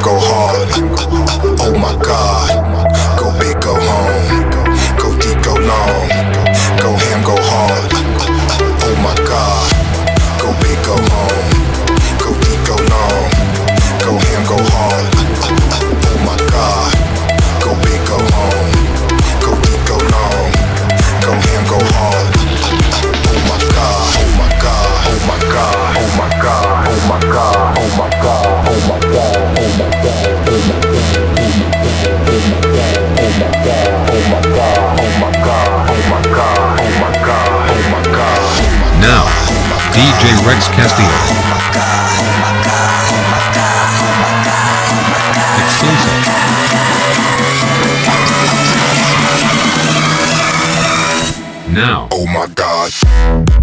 go hard. Exclusive. Now. Oh my God.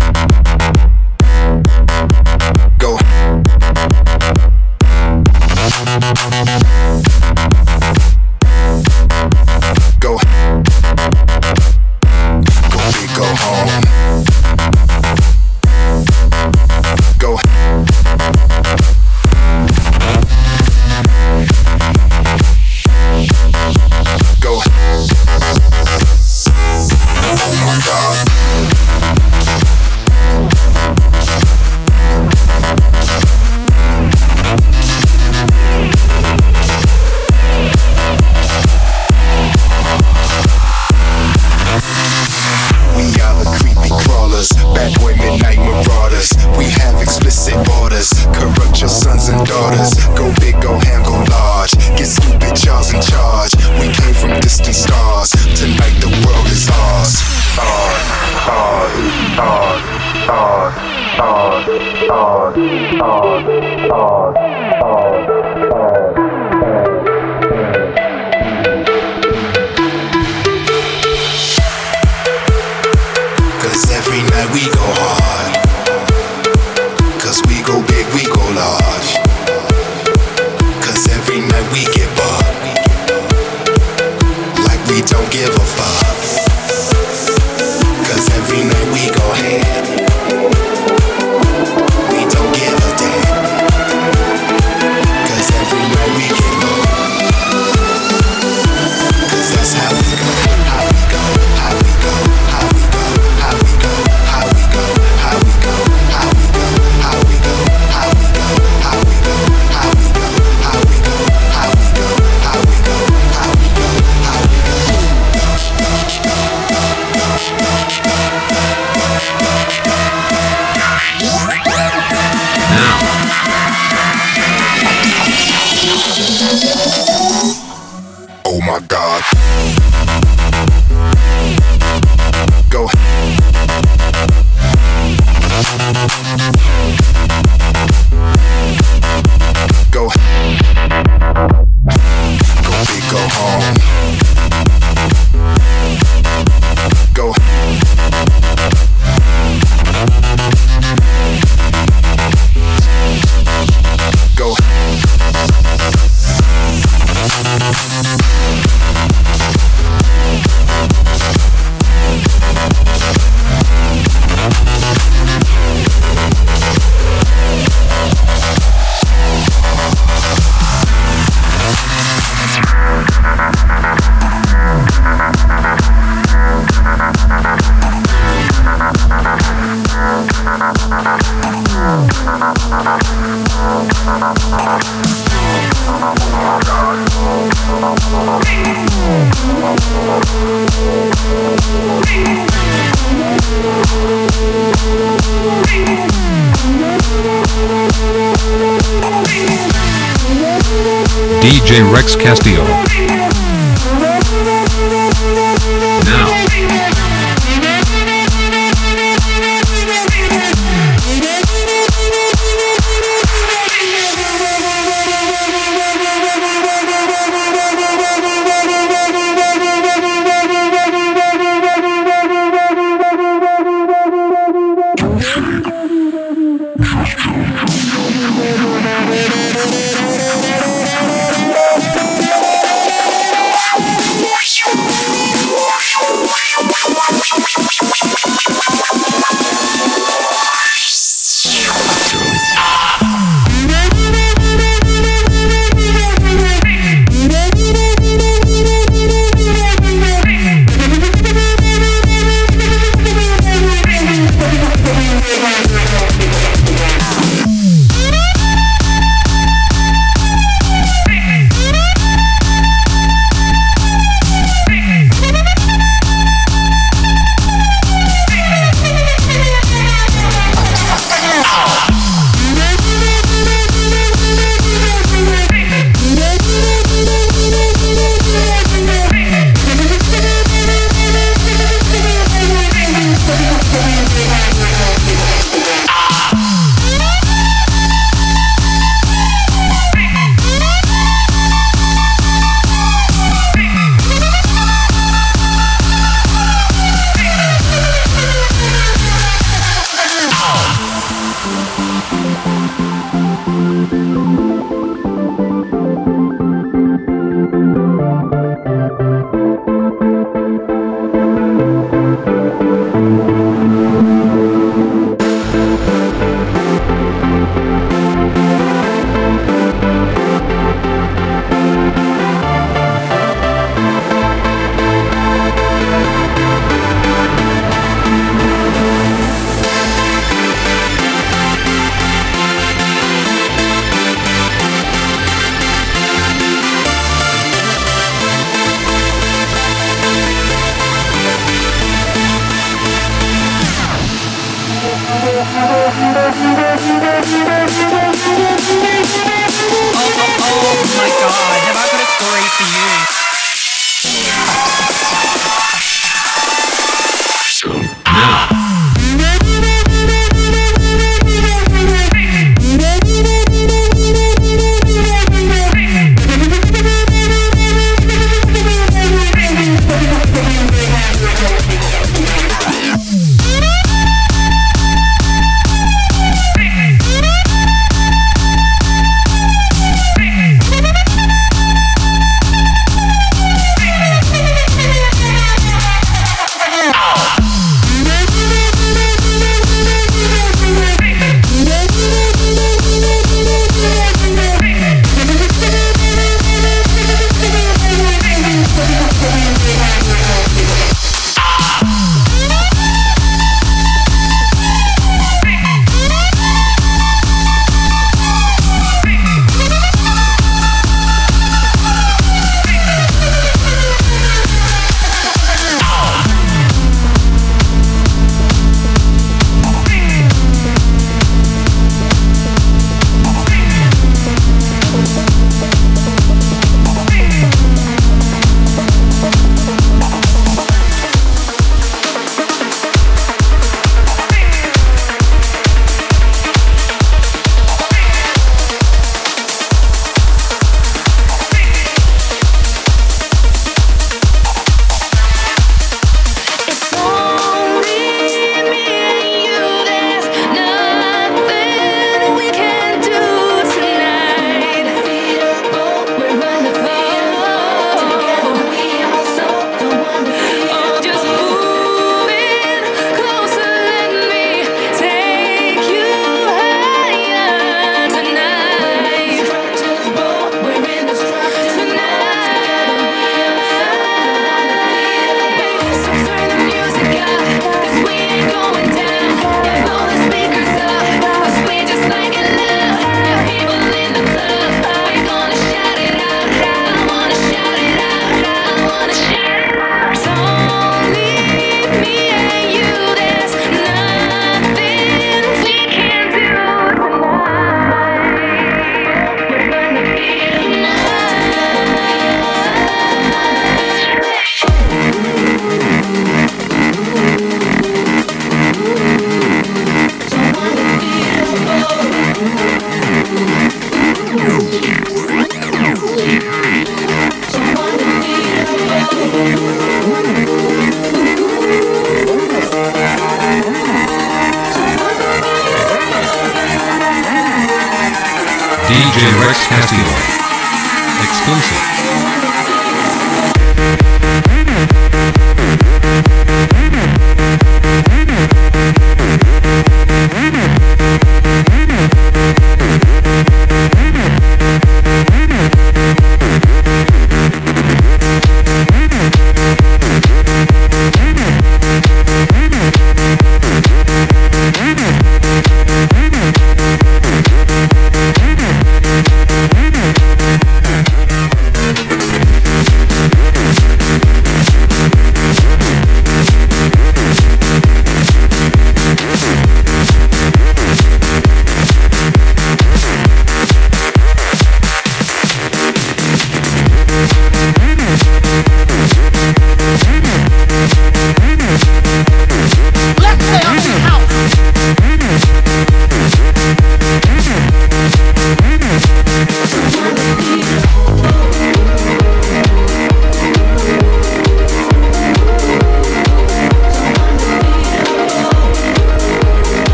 DJ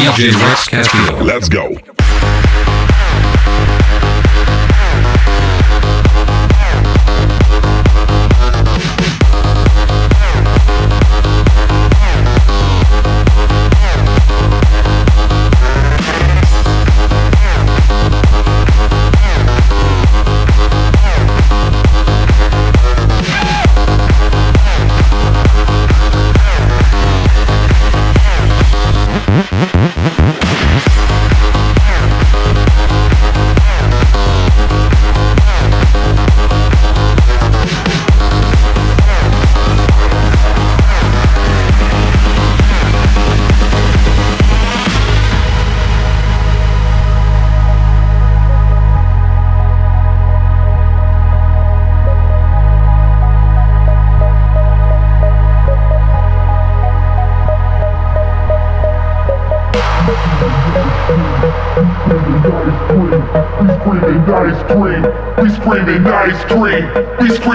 DJ Rex Castillo. Let's go.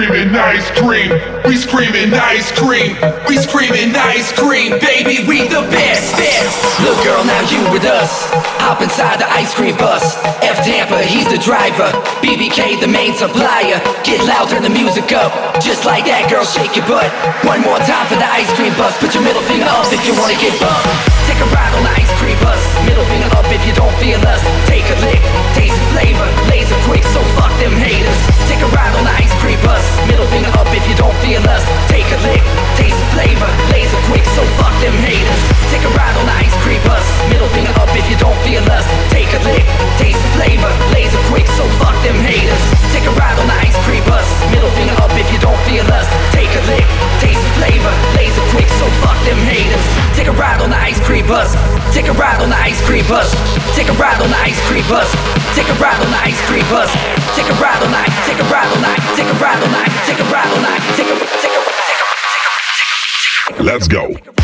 Screaming ice cream. Screaming ice cream. We screaming ice cream. Baby, we the best, best. Look, girl, now you with us. Hop inside the ice cream bus. F Tampa, he's the driver. BBK, the main supplier. Get loud, turn the music up. Just like that, girl, shake your butt. One more time for the ice cream bus. Put your middle finger up if you wanna get bumped. Take a ride on the ice cream bus. Middle finger up if you don't feel us. Take a lick, taste the flavor. Laser quick, so fuck them haters. Take a ride on the ice cream bus. Middle finger up if you don't feel us. Take a lick, taste the flavor. Laser quick, so fuck them haters. Take a ride on the ice cream bus. Middle finger up if you don't feel us. Take a lick, taste the flavor. Laser quick, so fuck them haters. Take a ride on the ice cream bus. Middle finger up if you don't feel us. Take a lick, taste the flavor. Laser quick, so fuck them haters. Take a ride on the ice cream bus. Take a ride on the ice cream bus. Take a ride on the ice cream bus. Take a ride on the ice cream bus. Take a ride on the ice. Take a ride on the. Take a ride on the. Take a ride on the. Take a Let's go.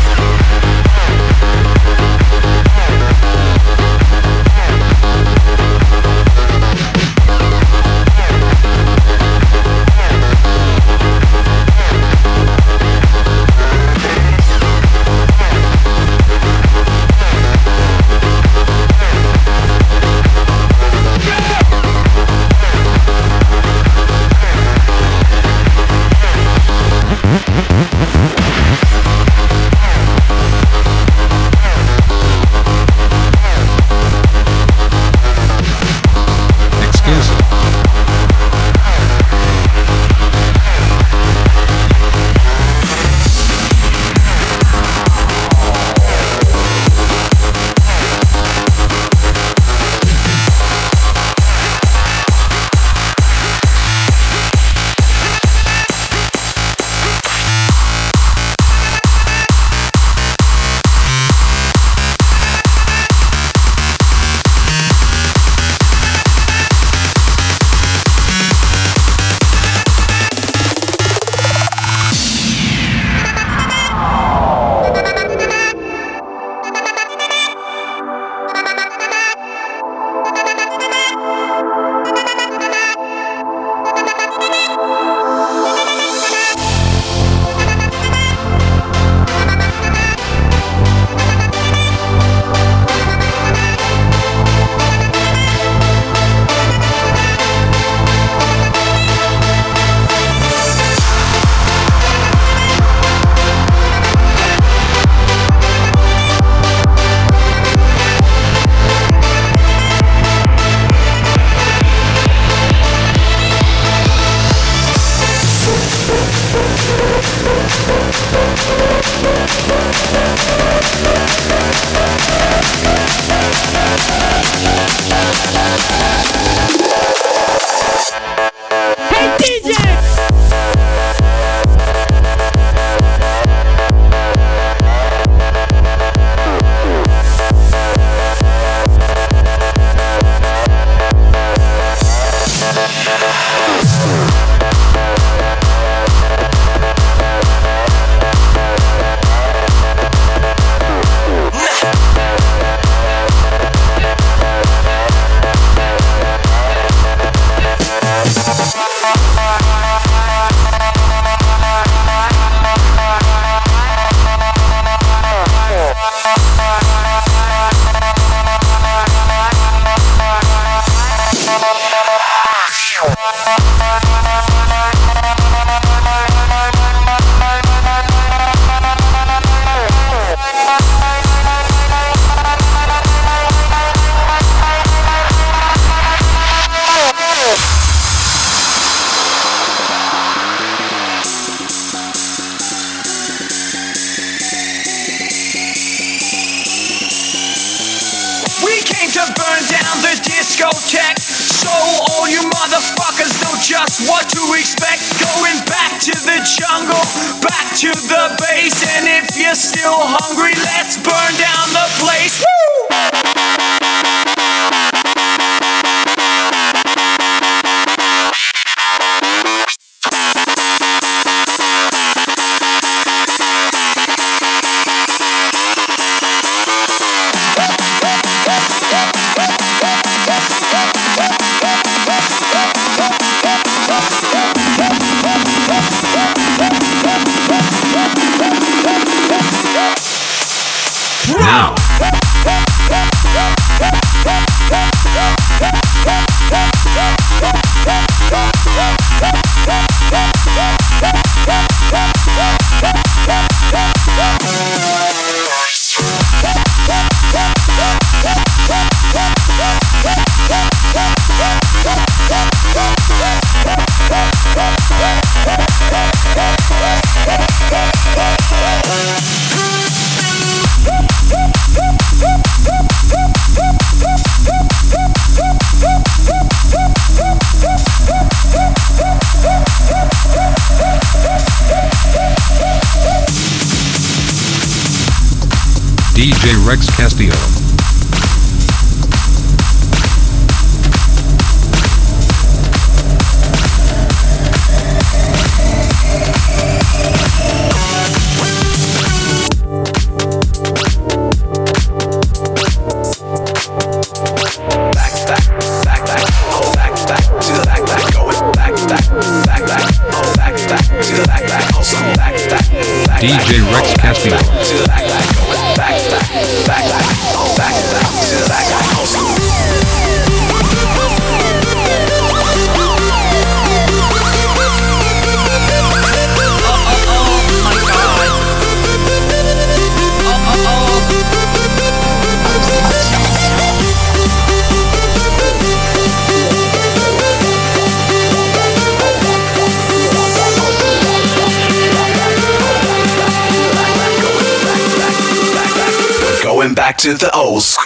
to the old school.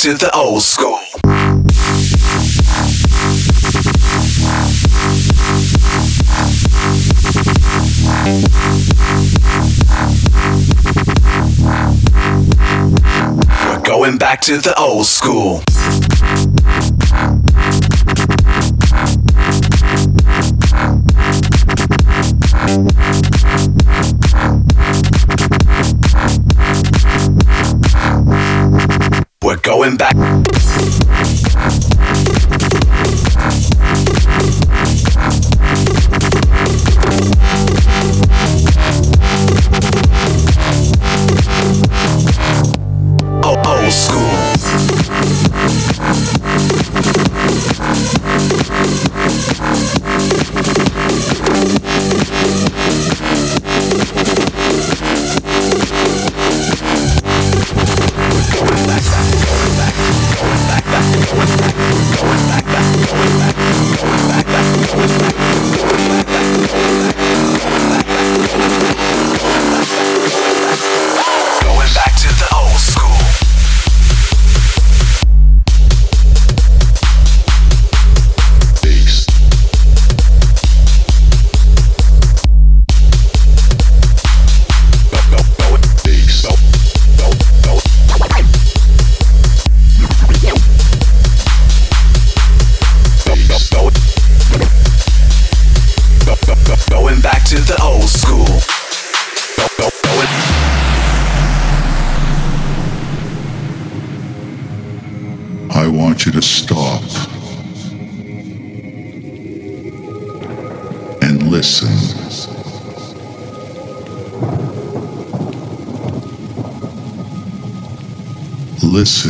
to the old school. We're going back to the old school. Listen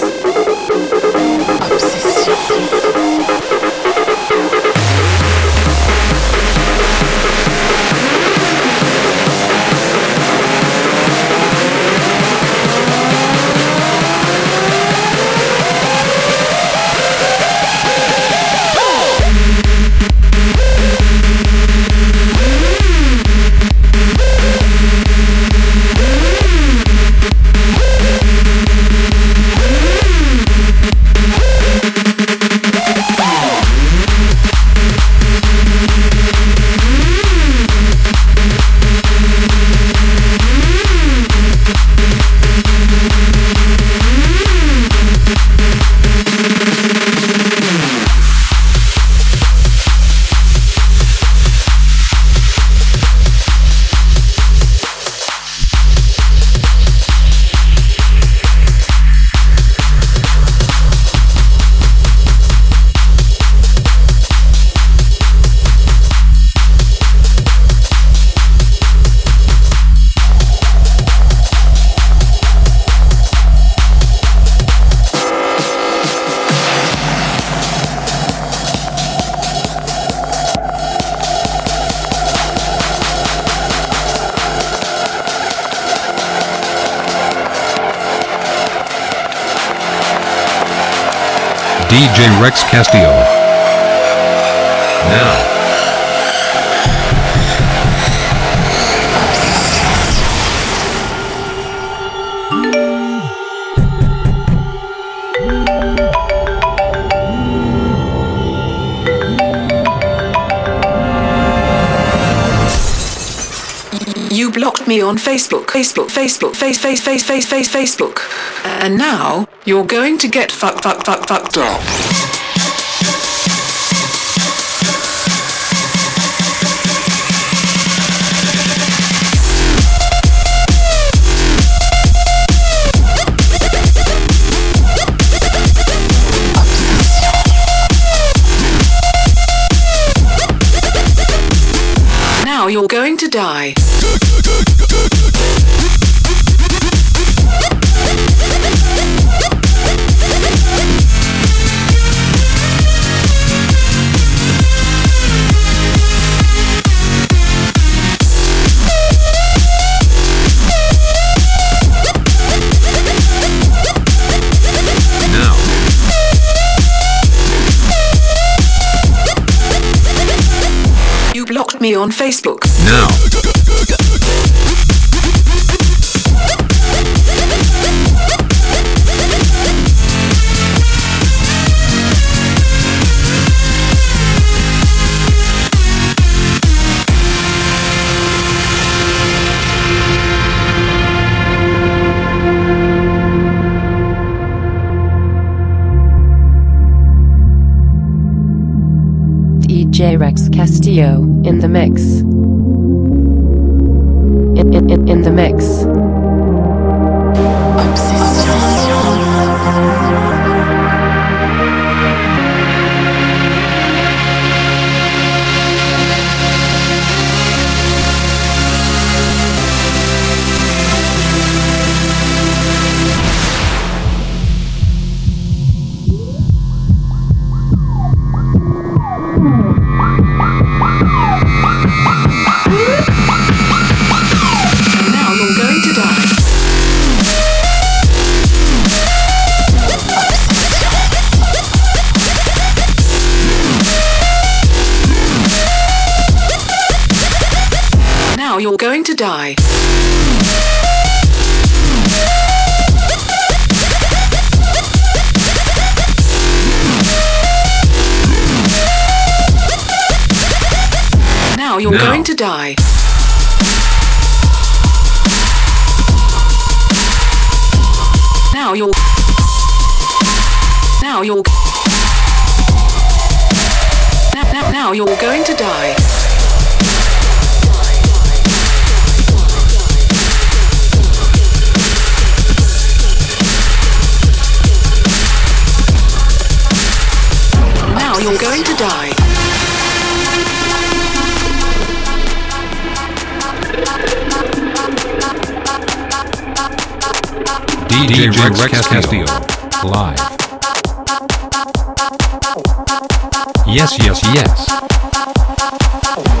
DJ Rex Castillo. Now. You blocked me on Facebook, Facebook, Facebook, face, face, face, face, face, Facebook. And now you're going to get fuck, fuck, fuck, fucked up. Die. on Facebook. Now. J-Rex Castillo in the mix. in, in, in the mix. die. Now you're now. going to die. DJ, Rex, Rex Castillo. Castillo. Live. Yes, yes, yes.